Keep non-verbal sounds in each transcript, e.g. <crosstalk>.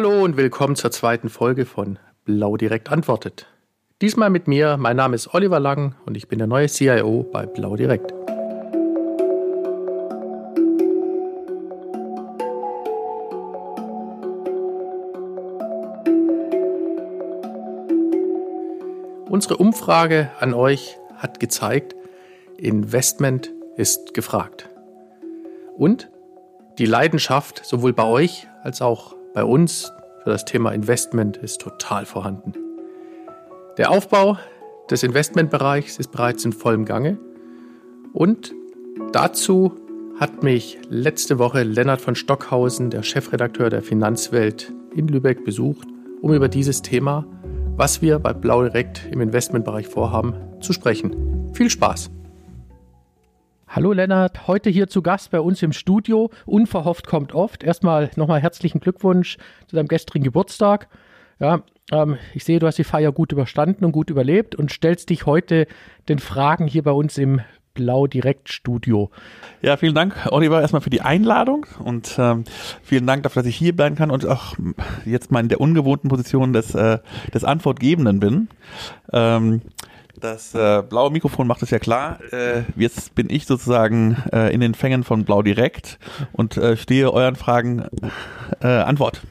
Hallo und willkommen zur zweiten Folge von Blau Direkt antwortet. Diesmal mit mir, mein Name ist Oliver Lang und ich bin der neue CIO bei Blau Direkt. Unsere Umfrage an euch hat gezeigt, Investment ist gefragt. Und die Leidenschaft sowohl bei euch als auch bei uns für das Thema Investment ist total vorhanden. Der Aufbau des Investmentbereichs ist bereits in vollem Gange und dazu hat mich letzte Woche Lennart von Stockhausen, der Chefredakteur der Finanzwelt in Lübeck, besucht, um über dieses Thema, was wir bei Blau Direkt im Investmentbereich vorhaben, zu sprechen. Viel Spaß! Hallo Lennart, heute hier zu Gast bei uns im Studio. Unverhofft kommt oft. Erstmal nochmal herzlichen Glückwunsch zu deinem gestrigen Geburtstag. Ja, ähm, ich sehe, du hast die Feier gut überstanden und gut überlebt und stellst dich heute den Fragen hier bei uns im Blau Direkt Studio. Ja, vielen Dank, Oliver, erstmal für die Einladung und ähm, vielen Dank dafür, dass ich hier bleiben kann und auch jetzt mal in der ungewohnten Position des, äh, des Antwortgebenden bin. Ähm, das äh, blaue Mikrofon macht es ja klar. Äh, jetzt bin ich sozusagen äh, in den Fängen von Blau Direkt und äh, stehe euren Fragen äh, Antwort.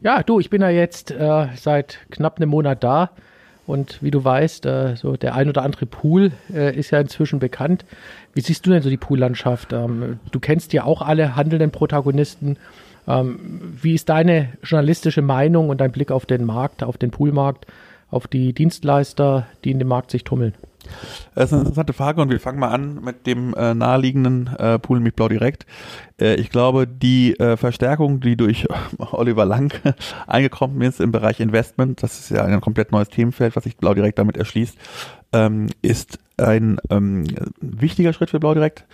Ja, du, ich bin ja jetzt äh, seit knapp einem Monat da und wie du weißt, so der ein oder andere Pool ist ja inzwischen bekannt. Wie siehst du denn so die Poollandschaft? Ähm, du kennst ja auch alle handelnden Protagonisten. Ähm, wie ist deine journalistische Meinung und dein Blick auf den Markt, auf den Poolmarkt? Auf die Dienstleister, die in dem Markt sich tummeln? Das ist eine interessante Frage und wir fangen mal an mit dem äh, naheliegenden äh, Pool mit Blau direkt. Äh, ich glaube, die äh, Verstärkung, die durch <laughs> Oliver Lang <laughs> eingekommen ist im Bereich Investment, das ist ja ein komplett neues Themenfeld, was sich Blau direkt damit erschließt, ähm, ist ein ähm, wichtiger Schritt für Blau direkt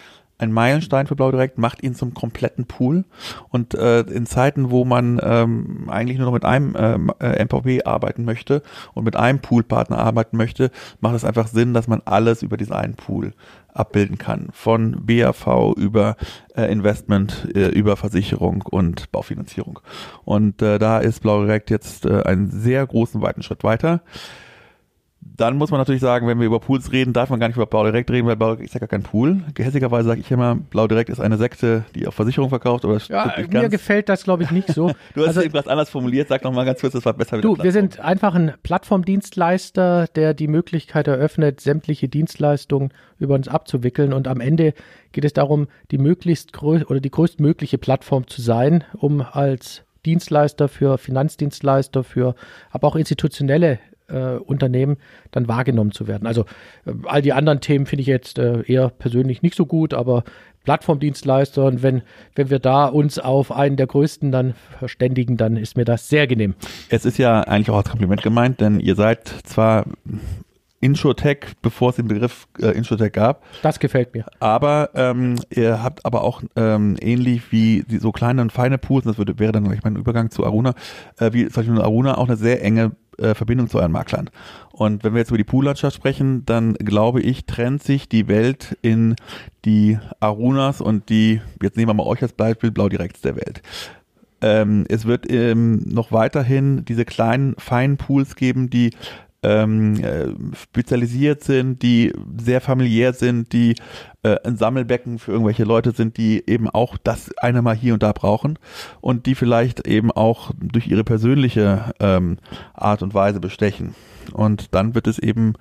ein Meilenstein für Blau Direkt, macht ihn zum kompletten Pool. Und äh, in Zeiten, wo man ähm, eigentlich nur noch mit einem ähm, äh, MVP arbeiten möchte und mit einem Poolpartner arbeiten möchte, macht es einfach Sinn, dass man alles über diesen einen Pool abbilden kann. Von BAV über äh, Investment, äh, über Versicherung und Baufinanzierung. Und äh, da ist Blau Direkt jetzt äh, einen sehr großen, weiten Schritt weiter. Dann muss man natürlich sagen, wenn wir über Pools reden, darf man gar nicht über Blau Direkt reden, weil Blau Direkt ist ja gar kein Pool. Gehässigerweise sage ich immer, Blau Direkt ist eine Sekte, die auf Versicherung verkauft. Aber ja, mir ganz. gefällt das, glaube ich, nicht so. <laughs> du hast also, es eben was anders formuliert. Sag noch mal ganz kurz, das war besser. Du, wir sind einfach ein Plattformdienstleister, der die Möglichkeit eröffnet, sämtliche Dienstleistungen über uns abzuwickeln. Und am Ende geht es darum, die möglichst größ oder die größtmögliche Plattform zu sein, um als Dienstleister für Finanzdienstleister, für aber auch institutionelle äh, Unternehmen dann wahrgenommen zu werden. Also äh, all die anderen Themen finde ich jetzt äh, eher persönlich nicht so gut, aber Plattformdienstleister und wenn, wenn wir da uns auf einen der größten dann verständigen, dann ist mir das sehr genehm. Es ist ja eigentlich auch als Kompliment gemeint, denn ihr seid zwar Insurtech, bevor es den Begriff äh, Insurtech gab. Das gefällt mir. Aber ähm, ihr habt aber auch ähm, ähnlich wie die, so kleine und feine Pools, das würde, wäre dann gleich mein Übergang zu Aruna, äh, wie zum Beispiel Aruna auch eine sehr enge äh, Verbindung zu euren Maklern. Und wenn wir jetzt über die Poollandschaft sprechen, dann glaube ich, trennt sich die Welt in die Arunas und die, jetzt nehmen wir mal euch als Beispiel, Blau Directs der Welt. Ähm, es wird ähm, noch weiterhin diese kleinen, feinen Pools geben, die ähm, äh, spezialisiert sind, die sehr familiär sind, die äh, ein Sammelbecken für irgendwelche Leute sind, die eben auch das eine mal hier und da brauchen und die vielleicht eben auch durch ihre persönliche ähm, Art und Weise bestechen. Und dann wird es eben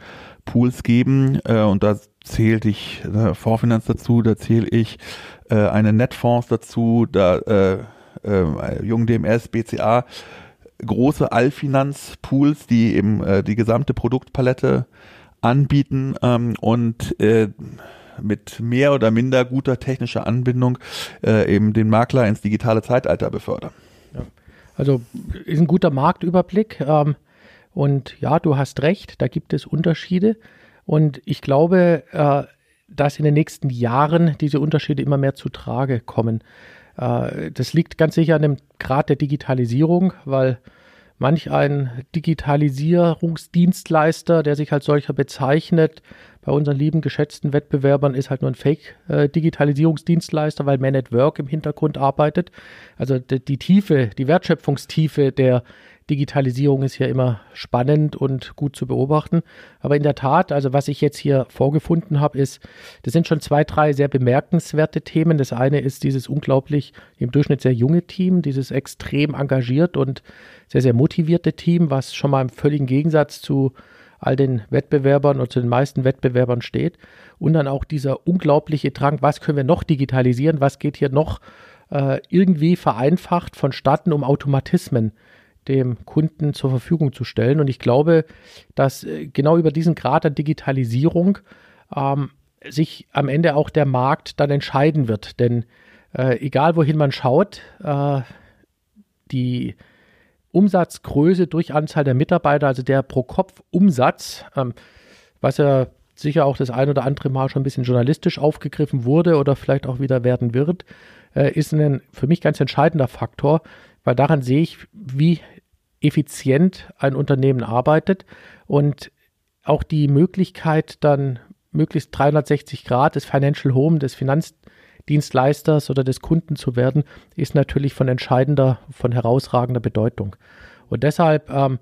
Pools geben äh, und da zählte ich äh, Vorfinanz dazu, da zähle ich äh, eine Netfonds dazu, da äh, äh, Jung DMS, BCA, große Allfinanzpools, die eben äh, die gesamte Produktpalette anbieten ähm, und äh, mit mehr oder minder guter technischer Anbindung äh, eben den Makler ins digitale Zeitalter befördern. Ja. Also ist ein guter Marktüberblick. Ähm, und ja, du hast recht, da gibt es Unterschiede. Und ich glaube, äh, dass in den nächsten Jahren diese Unterschiede immer mehr zu Trage kommen. Äh, das liegt ganz sicher an dem Grad der Digitalisierung, weil manch ein Digitalisierungsdienstleister, der sich als solcher bezeichnet, bei unseren lieben geschätzten Wettbewerbern ist halt nur ein Fake-Digitalisierungsdienstleister, weil Man at Work im Hintergrund arbeitet. Also die, die Tiefe, die Wertschöpfungstiefe der Digitalisierung ist ja immer spannend und gut zu beobachten. Aber in der Tat, also was ich jetzt hier vorgefunden habe, ist, das sind schon zwei, drei sehr bemerkenswerte Themen. Das eine ist dieses unglaublich im Durchschnitt sehr junge Team, dieses extrem engagiert und sehr, sehr motivierte Team, was schon mal im völligen Gegensatz zu all den Wettbewerbern oder zu den meisten Wettbewerbern steht. Und dann auch dieser unglaubliche Drang, was können wir noch digitalisieren, was geht hier noch äh, irgendwie vereinfacht vonstatten, um Automatismen dem Kunden zur Verfügung zu stellen. Und ich glaube, dass äh, genau über diesen Grad der Digitalisierung ähm, sich am Ende auch der Markt dann entscheiden wird. Denn äh, egal wohin man schaut, äh, die Umsatzgröße durch Anzahl der Mitarbeiter, also der Pro-Kopf-Umsatz, ähm, was ja sicher auch das ein oder andere Mal schon ein bisschen journalistisch aufgegriffen wurde oder vielleicht auch wieder werden wird, äh, ist ein für mich ganz entscheidender Faktor, weil daran sehe ich, wie effizient ein Unternehmen arbeitet und auch die Möglichkeit dann möglichst 360 Grad des Financial Home, des Finanzdienstleisters oder des Kunden zu werden, ist natürlich von entscheidender, von herausragender Bedeutung. Und deshalb, ähm,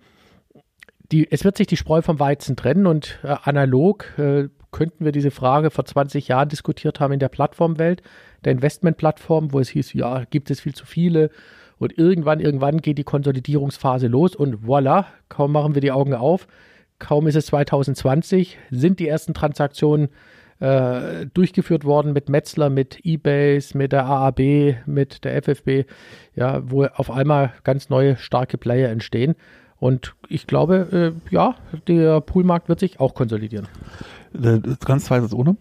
die, es wird sich die Spreu vom Weizen trennen und äh, analog äh, könnten wir diese Frage vor 20 Jahren diskutiert haben in der Plattformwelt, der Investmentplattform, wo es hieß, ja, gibt es viel zu viele und irgendwann, irgendwann geht die Konsolidierungsphase los und voilà, kaum machen wir die Augen auf, kaum ist es 2020, sind die ersten Transaktionen äh, durchgeführt worden mit Metzler, mit Ebase, mit der AAB, mit der FFB, ja, wo auf einmal ganz neue starke Player entstehen. Und ich glaube, äh, ja, der Poolmarkt wird sich auch konsolidieren. Äh, ganz zweifelsohne.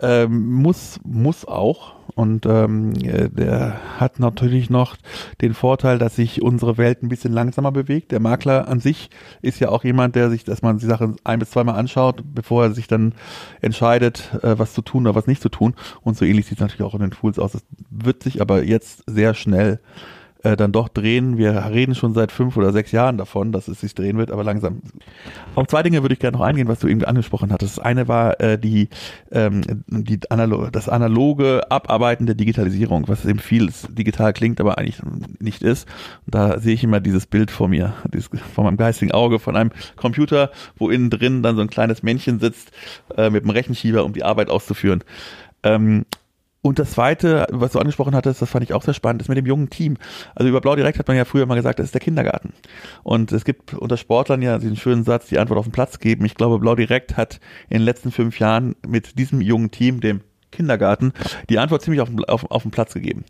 Ähm, muss, muss auch. Und ähm, äh, der hat natürlich noch den Vorteil, dass sich unsere Welt ein bisschen langsamer bewegt. Der Makler an sich ist ja auch jemand, der sich, dass man die Sache ein bis zweimal anschaut, bevor er sich dann entscheidet, äh, was zu tun oder was nicht zu tun. Und so ähnlich sieht es natürlich auch in den Tools aus. Das wird sich aber jetzt sehr schnell äh, dann doch drehen. Wir reden schon seit fünf oder sechs Jahren davon, dass es sich drehen wird, aber langsam. Auf zwei Dinge würde ich gerne noch eingehen, was du eben angesprochen hattest. Das eine war äh, die, ähm, die Analo das analoge Abarbeiten der Digitalisierung, was eben viel digital klingt, aber eigentlich nicht ist. Und da sehe ich immer dieses Bild vor mir, dieses, vor meinem geistigen Auge von einem Computer, wo innen drin dann so ein kleines Männchen sitzt äh, mit einem Rechenschieber, um die Arbeit auszuführen. Ähm, und das zweite, was du angesprochen hattest, das fand ich auch sehr spannend, ist mit dem jungen Team. Also über Blau Direkt hat man ja früher mal gesagt, das ist der Kindergarten. Und es gibt unter Sportlern ja diesen schönen Satz, die Antwort auf den Platz geben. Ich glaube, Blau Direkt hat in den letzten fünf Jahren mit diesem jungen Team, dem Kindergarten, die Antwort ziemlich auf, auf, auf den Platz gegeben.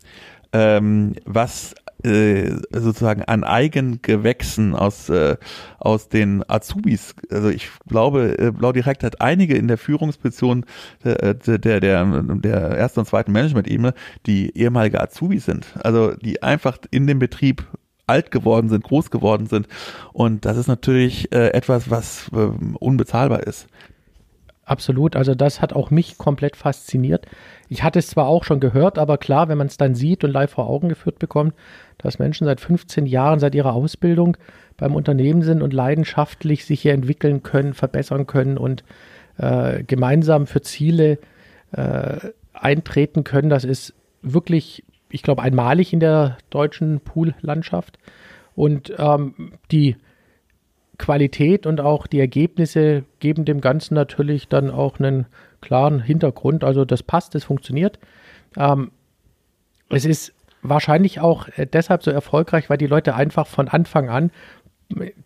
Ähm, was äh, sozusagen an Eigengewächsen aus, äh, aus den Azubis. Also ich glaube, äh, Blau Direkt hat einige in der Führungsposition äh, der, der, der, ersten und zweiten Management-Ebene, die ehemalige Azubis sind. Also die einfach in dem Betrieb alt geworden sind, groß geworden sind. Und das ist natürlich äh, etwas, was äh, unbezahlbar ist. Absolut, also das hat auch mich komplett fasziniert. Ich hatte es zwar auch schon gehört, aber klar, wenn man es dann sieht und live vor Augen geführt bekommt, dass Menschen seit 15 Jahren, seit ihrer Ausbildung beim Unternehmen sind und leidenschaftlich sich hier entwickeln können, verbessern können und äh, gemeinsam für Ziele äh, eintreten können, das ist wirklich, ich glaube, einmalig in der deutschen Pool-Landschaft. Und ähm, die Qualität und auch die Ergebnisse geben dem Ganzen natürlich dann auch einen klaren Hintergrund. Also das passt, das funktioniert. Ähm, es ist wahrscheinlich auch äh, deshalb so erfolgreich, weil die Leute einfach von Anfang an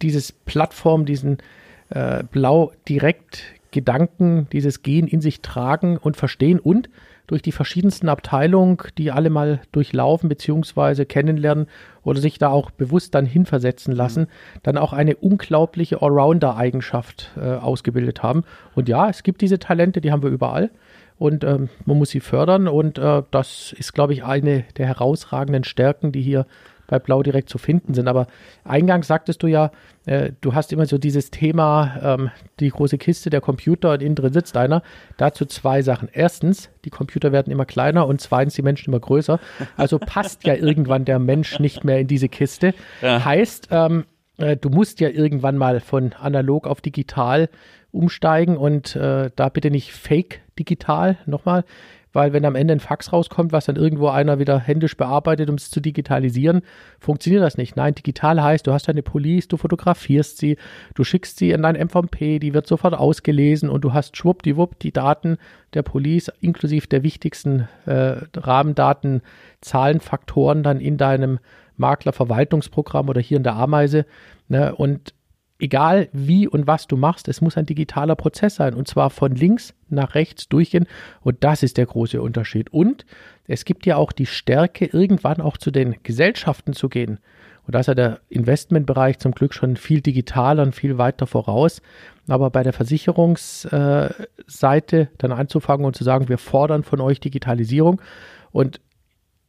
dieses Plattform, diesen äh, blau direkt Gedanken, dieses Gen in sich tragen und verstehen und durch die verschiedensten Abteilungen, die alle mal durchlaufen bzw. kennenlernen oder sich da auch bewusst dann hinversetzen lassen, mhm. dann auch eine unglaubliche Allrounder-Eigenschaft äh, ausgebildet haben. Und ja, es gibt diese Talente, die haben wir überall und ähm, man muss sie fördern und äh, das ist, glaube ich, eine der herausragenden Stärken, die hier bei Blau direkt zu finden sind. Aber eingangs sagtest du ja, äh, du hast immer so dieses Thema, ähm, die große Kiste, der Computer und innen drin sitzt einer. Dazu zwei Sachen. Erstens, die Computer werden immer kleiner und zweitens, die Menschen immer größer. Also passt ja irgendwann der Mensch nicht mehr in diese Kiste. Ja. Heißt, ähm, äh, du musst ja irgendwann mal von analog auf digital umsteigen und äh, da bitte nicht fake digital nochmal, weil wenn am Ende ein Fax rauskommt, was dann irgendwo einer wieder händisch bearbeitet, um es zu digitalisieren, funktioniert das nicht. Nein, digital heißt, du hast eine Police, du fotografierst sie, du schickst sie in dein MVP, die wird sofort ausgelesen und du hast schwuppdiwupp die Daten der Police inklusive der wichtigsten äh, Rahmendaten, Zahlenfaktoren dann in deinem Maklerverwaltungsprogramm oder hier in der Ameise. Ne? Und egal wie und was du machst, es muss ein digitaler Prozess sein und zwar von links nach rechts durchgehen und das ist der große Unterschied. Und es gibt ja auch die Stärke, irgendwann auch zu den Gesellschaften zu gehen. Und da ist ja der Investmentbereich zum Glück schon viel digitaler und viel weiter voraus. Aber bei der Versicherungsseite dann anzufangen und zu sagen, wir fordern von euch Digitalisierung und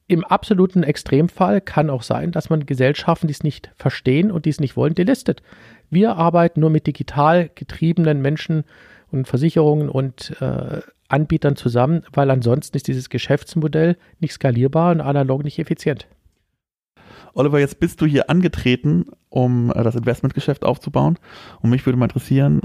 im absoluten Extremfall kann auch sein, dass man Gesellschaften, die es nicht verstehen und die es nicht wollen, delistet. Wir arbeiten nur mit digital getriebenen Menschen und Versicherungen und äh, Anbietern zusammen, weil ansonsten ist dieses Geschäftsmodell nicht skalierbar und analog nicht effizient. Oliver, jetzt bist du hier angetreten, um äh, das Investmentgeschäft aufzubauen. Und mich würde mal interessieren,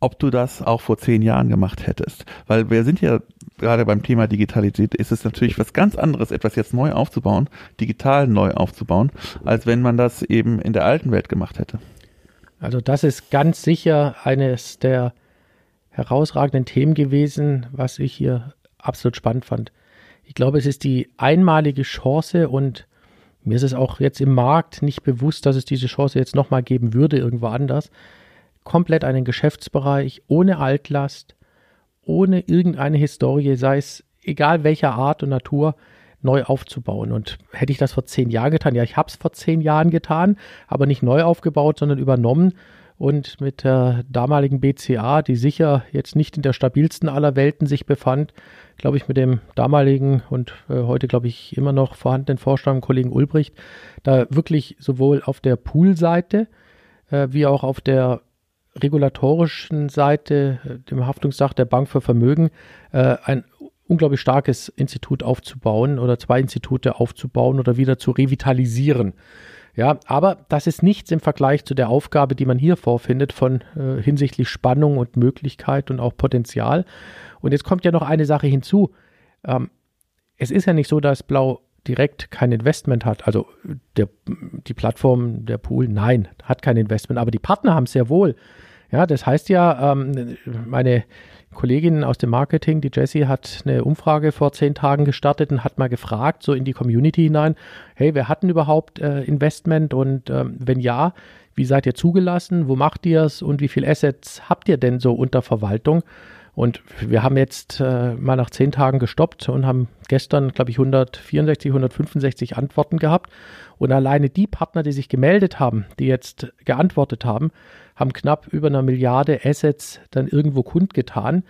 ob du das auch vor zehn Jahren gemacht hättest. Weil wir sind ja gerade beim Thema Digitalität, ist es natürlich was ganz anderes, etwas jetzt neu aufzubauen, digital neu aufzubauen, als wenn man das eben in der alten Welt gemacht hätte. Also das ist ganz sicher eines der herausragenden Themen gewesen, was ich hier absolut spannend fand. Ich glaube, es ist die einmalige Chance und mir ist es auch jetzt im Markt nicht bewusst, dass es diese Chance jetzt nochmal geben würde, irgendwo anders, komplett einen Geschäftsbereich ohne Altlast, ohne irgendeine Historie, sei es egal welcher Art und Natur, neu aufzubauen. Und hätte ich das vor zehn Jahren getan, ja, ich habe es vor zehn Jahren getan, aber nicht neu aufgebaut, sondern übernommen und mit der damaligen BCA, die sicher jetzt nicht in der stabilsten aller Welten sich befand, glaube ich, mit dem damaligen und äh, heute, glaube ich, immer noch vorhandenen Vorstand, Kollegen Ulbricht, da wirklich sowohl auf der Poolseite äh, wie auch auf der regulatorischen Seite, äh, dem Haftungsdach der Bank für Vermögen, äh, ein unglaublich starkes Institut aufzubauen oder zwei Institute aufzubauen oder wieder zu revitalisieren. Ja, aber das ist nichts im Vergleich zu der Aufgabe, die man hier vorfindet von äh, hinsichtlich Spannung und Möglichkeit und auch Potenzial. Und jetzt kommt ja noch eine Sache hinzu. Ähm, es ist ja nicht so, dass Blau direkt kein Investment hat. Also der, die Plattform, der Pool, nein, hat kein Investment, aber die Partner haben es sehr wohl. Ja, das heißt ja, ähm, meine Kollegin aus dem Marketing, die Jessie, hat eine Umfrage vor zehn Tagen gestartet und hat mal gefragt, so in die Community hinein, hey, wer hat denn überhaupt äh, Investment? Und ähm, wenn ja, wie seid ihr zugelassen, wo macht ihr es und wie viele Assets habt ihr denn so unter Verwaltung? Und wir haben jetzt äh, mal nach zehn Tagen gestoppt und haben gestern, glaube ich, 164, 165 Antworten gehabt. Und alleine die Partner, die sich gemeldet haben, die jetzt geantwortet haben, haben knapp über eine Milliarde Assets dann irgendwo kundgetan,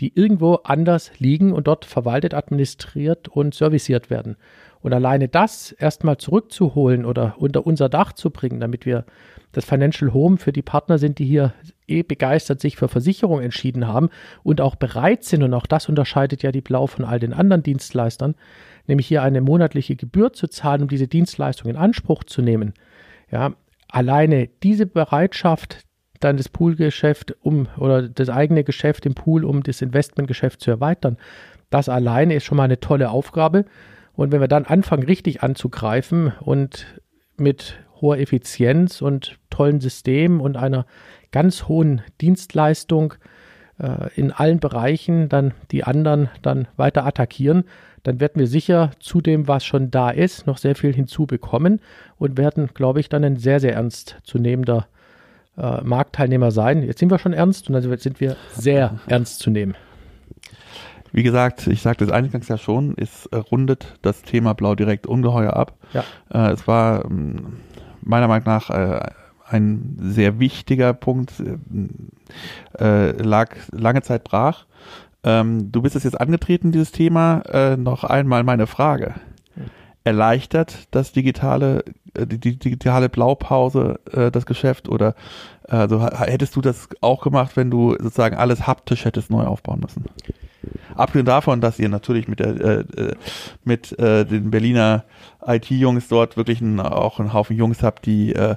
die irgendwo anders liegen und dort verwaltet, administriert und serviciert werden. Und alleine das erstmal zurückzuholen oder unter unser Dach zu bringen, damit wir das Financial Home für die Partner sind, die hier eh begeistert sich für Versicherung entschieden haben und auch bereit sind, und auch das unterscheidet ja die Blau von all den anderen Dienstleistern, nämlich hier eine monatliche Gebühr zu zahlen, um diese Dienstleistung in Anspruch zu nehmen. Ja, alleine diese Bereitschaft, dann das Poolgeschäft um oder das eigene Geschäft im Pool, um das Investmentgeschäft zu erweitern, das alleine ist schon mal eine tolle Aufgabe. Und wenn wir dann anfangen, richtig anzugreifen und mit hoher Effizienz und tollen Systemen und einer ganz hohen Dienstleistung äh, in allen Bereichen dann die anderen dann weiter attackieren, dann werden wir sicher zu dem, was schon da ist, noch sehr viel hinzubekommen und werden, glaube ich, dann ein sehr, sehr ernst zu nehmender äh, Marktteilnehmer sein. Jetzt sind wir schon ernst und dann sind wir sehr ernst zu nehmen. Wie gesagt, ich sagte es eingangs ja schon, es äh, rundet das Thema Blau direkt ungeheuer ab. Ja. Äh, es war ähm, meiner Meinung nach äh, ein sehr wichtiger Punkt, äh, lag lange Zeit brach. Ähm, du bist es jetzt angetreten, dieses Thema. Äh, noch einmal meine Frage. Erleichtert das digitale, äh, die, die digitale Blaupause äh, das Geschäft oder also hättest du das auch gemacht, wenn du sozusagen alles haptisch hättest neu aufbauen müssen? Abgesehen davon, dass ihr natürlich mit der äh, äh mit äh, den Berliner IT-Jungs dort wirklich ein, auch einen Haufen Jungs habt, die äh,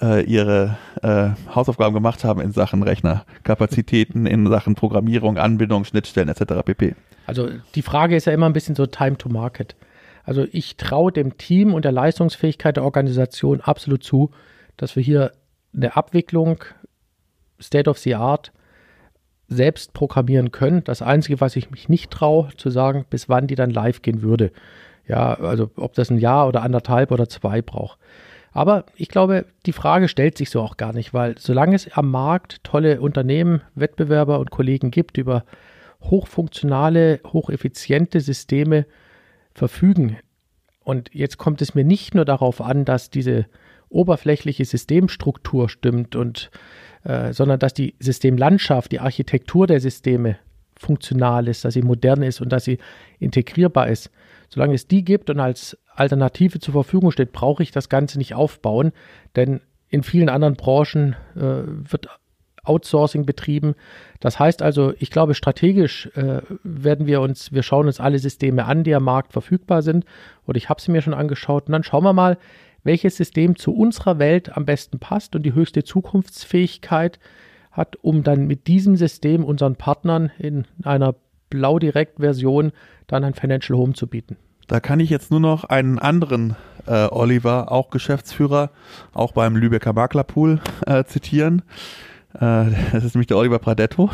äh, ihre äh, Hausaufgaben gemacht haben in Sachen Rechnerkapazitäten, in Sachen Programmierung, Anbindung, Schnittstellen etc. pp. Also die Frage ist ja immer ein bisschen so Time to Market. Also ich traue dem Team und der Leistungsfähigkeit der Organisation absolut zu, dass wir hier eine Abwicklung State of the Art selbst programmieren können. Das Einzige, was ich mich nicht traue, zu sagen, bis wann die dann live gehen würde. Ja, also ob das ein Jahr oder anderthalb oder zwei braucht. Aber ich glaube, die Frage stellt sich so auch gar nicht, weil solange es am Markt tolle Unternehmen, Wettbewerber und Kollegen gibt, über hochfunktionale, hocheffiziente Systeme verfügen. Und jetzt kommt es mir nicht nur darauf an, dass diese oberflächliche Systemstruktur stimmt und äh, sondern dass die Systemlandschaft, die Architektur der Systeme funktional ist, dass sie modern ist und dass sie integrierbar ist. Solange es die gibt und als Alternative zur Verfügung steht, brauche ich das Ganze nicht aufbauen, denn in vielen anderen Branchen äh, wird Outsourcing betrieben. Das heißt also, ich glaube, strategisch äh, werden wir uns, wir schauen uns alle Systeme an, die am Markt verfügbar sind. Oder ich habe sie mir schon angeschaut. Und dann schauen wir mal, welches System zu unserer Welt am besten passt und die höchste Zukunftsfähigkeit hat, um dann mit diesem System unseren Partnern in einer Blau-Direkt-Version dann ein Financial Home zu bieten. Da kann ich jetzt nur noch einen anderen äh, Oliver, auch Geschäftsführer, auch beim Lübecker Maklerpool äh, zitieren. Äh, das ist nämlich der Oliver Pradetto.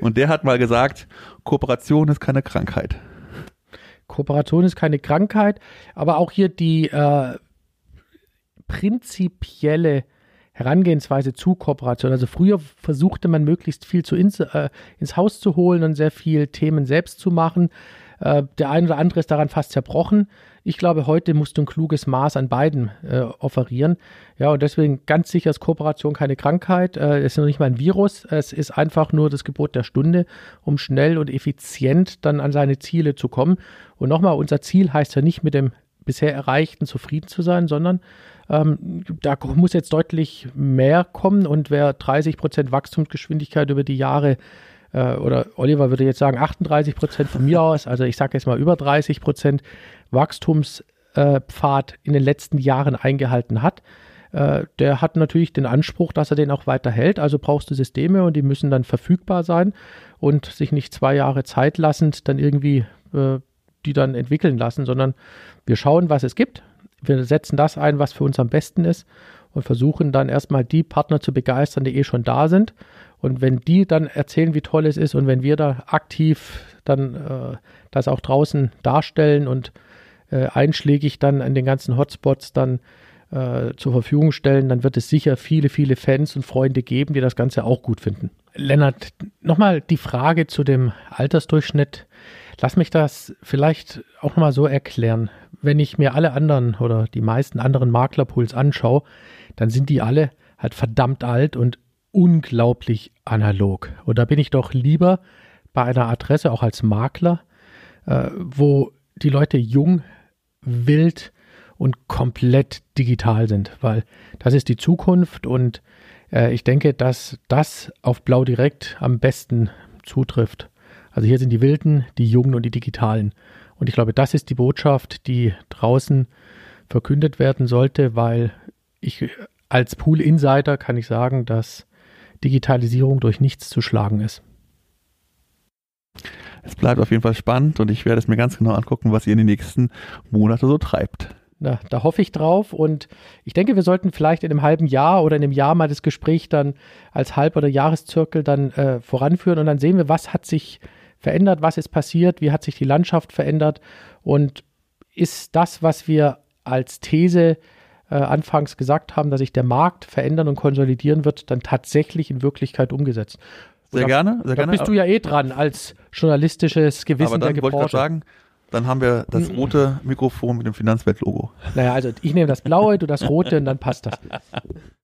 Und der hat mal gesagt, Kooperation ist keine Krankheit. Kooperation ist keine Krankheit, aber auch hier die äh, prinzipielle Herangehensweise zu Kooperation. Also früher versuchte man möglichst viel zu ins, äh, ins Haus zu holen und sehr viel Themen selbst zu machen. Äh, der eine oder andere ist daran fast zerbrochen. Ich glaube, heute musst du ein kluges Maß an beiden äh, offerieren. Ja, und deswegen ganz sicher ist Kooperation keine Krankheit. Äh, es ist noch nicht mal ein Virus. Es ist einfach nur das Gebot der Stunde, um schnell und effizient dann an seine Ziele zu kommen. Und nochmal, unser Ziel heißt ja nicht mit dem bisher Erreichten zufrieden zu sein, sondern ähm, da muss jetzt deutlich mehr kommen. Und wer 30 Prozent Wachstumsgeschwindigkeit über die Jahre äh, oder Oliver würde jetzt sagen 38 Prozent von mir aus, also ich sage jetzt mal über 30 Prozent Wachstumspfad in den letzten Jahren eingehalten hat, äh, der hat natürlich den Anspruch, dass er den auch weiterhält. Also brauchst du Systeme und die müssen dann verfügbar sein und sich nicht zwei Jahre Zeit lassend dann irgendwie äh, die dann entwickeln lassen, sondern wir schauen, was es gibt. Wir setzen das ein, was für uns am besten ist und versuchen dann erstmal die Partner zu begeistern, die eh schon da sind und wenn die dann erzählen, wie toll es ist und wenn wir da aktiv dann äh, das auch draußen darstellen und äh, einschlägig dann an den ganzen Hotspots dann äh, zur Verfügung stellen, dann wird es sicher viele, viele Fans und Freunde geben, die das Ganze auch gut finden. Lennart, nochmal die Frage zu dem Altersdurchschnitt. Lass mich das vielleicht auch nochmal so erklären. Wenn ich mir alle anderen oder die meisten anderen Maklerpools anschaue, dann sind die alle halt verdammt alt und unglaublich analog. Und da bin ich doch lieber bei einer Adresse, auch als Makler, äh, wo die Leute jung, wild und komplett digital sind, weil das ist die Zukunft und äh, ich denke, dass das auf Blau direkt am besten zutrifft. Also hier sind die Wilden, die Jungen und die Digitalen. Und ich glaube, das ist die Botschaft, die draußen verkündet werden sollte, weil ich als Pool-Insider kann ich sagen, dass Digitalisierung durch nichts zu schlagen ist. Es bleibt auf jeden Fall spannend und ich werde es mir ganz genau angucken, was ihr in den nächsten Monaten so treibt. Na, da hoffe ich drauf und ich denke, wir sollten vielleicht in einem halben Jahr oder in einem Jahr mal das Gespräch dann als Halb- oder Jahreszirkel dann äh, voranführen und dann sehen wir, was hat sich verändert, was ist passiert, wie hat sich die Landschaft verändert und ist das, was wir als These äh, anfangs gesagt haben, dass sich der Markt verändern und konsolidieren wird, dann tatsächlich in Wirklichkeit umgesetzt. Sehr da, gerne, sehr da gerne. bist du ja eh dran als journalistisches Gewissen Aber dann der wollte ich sagen, dann haben wir das rote Mikrofon mit dem Finanzwelt-Logo. Naja, also ich nehme das blaue, du das rote und dann passt das. <laughs>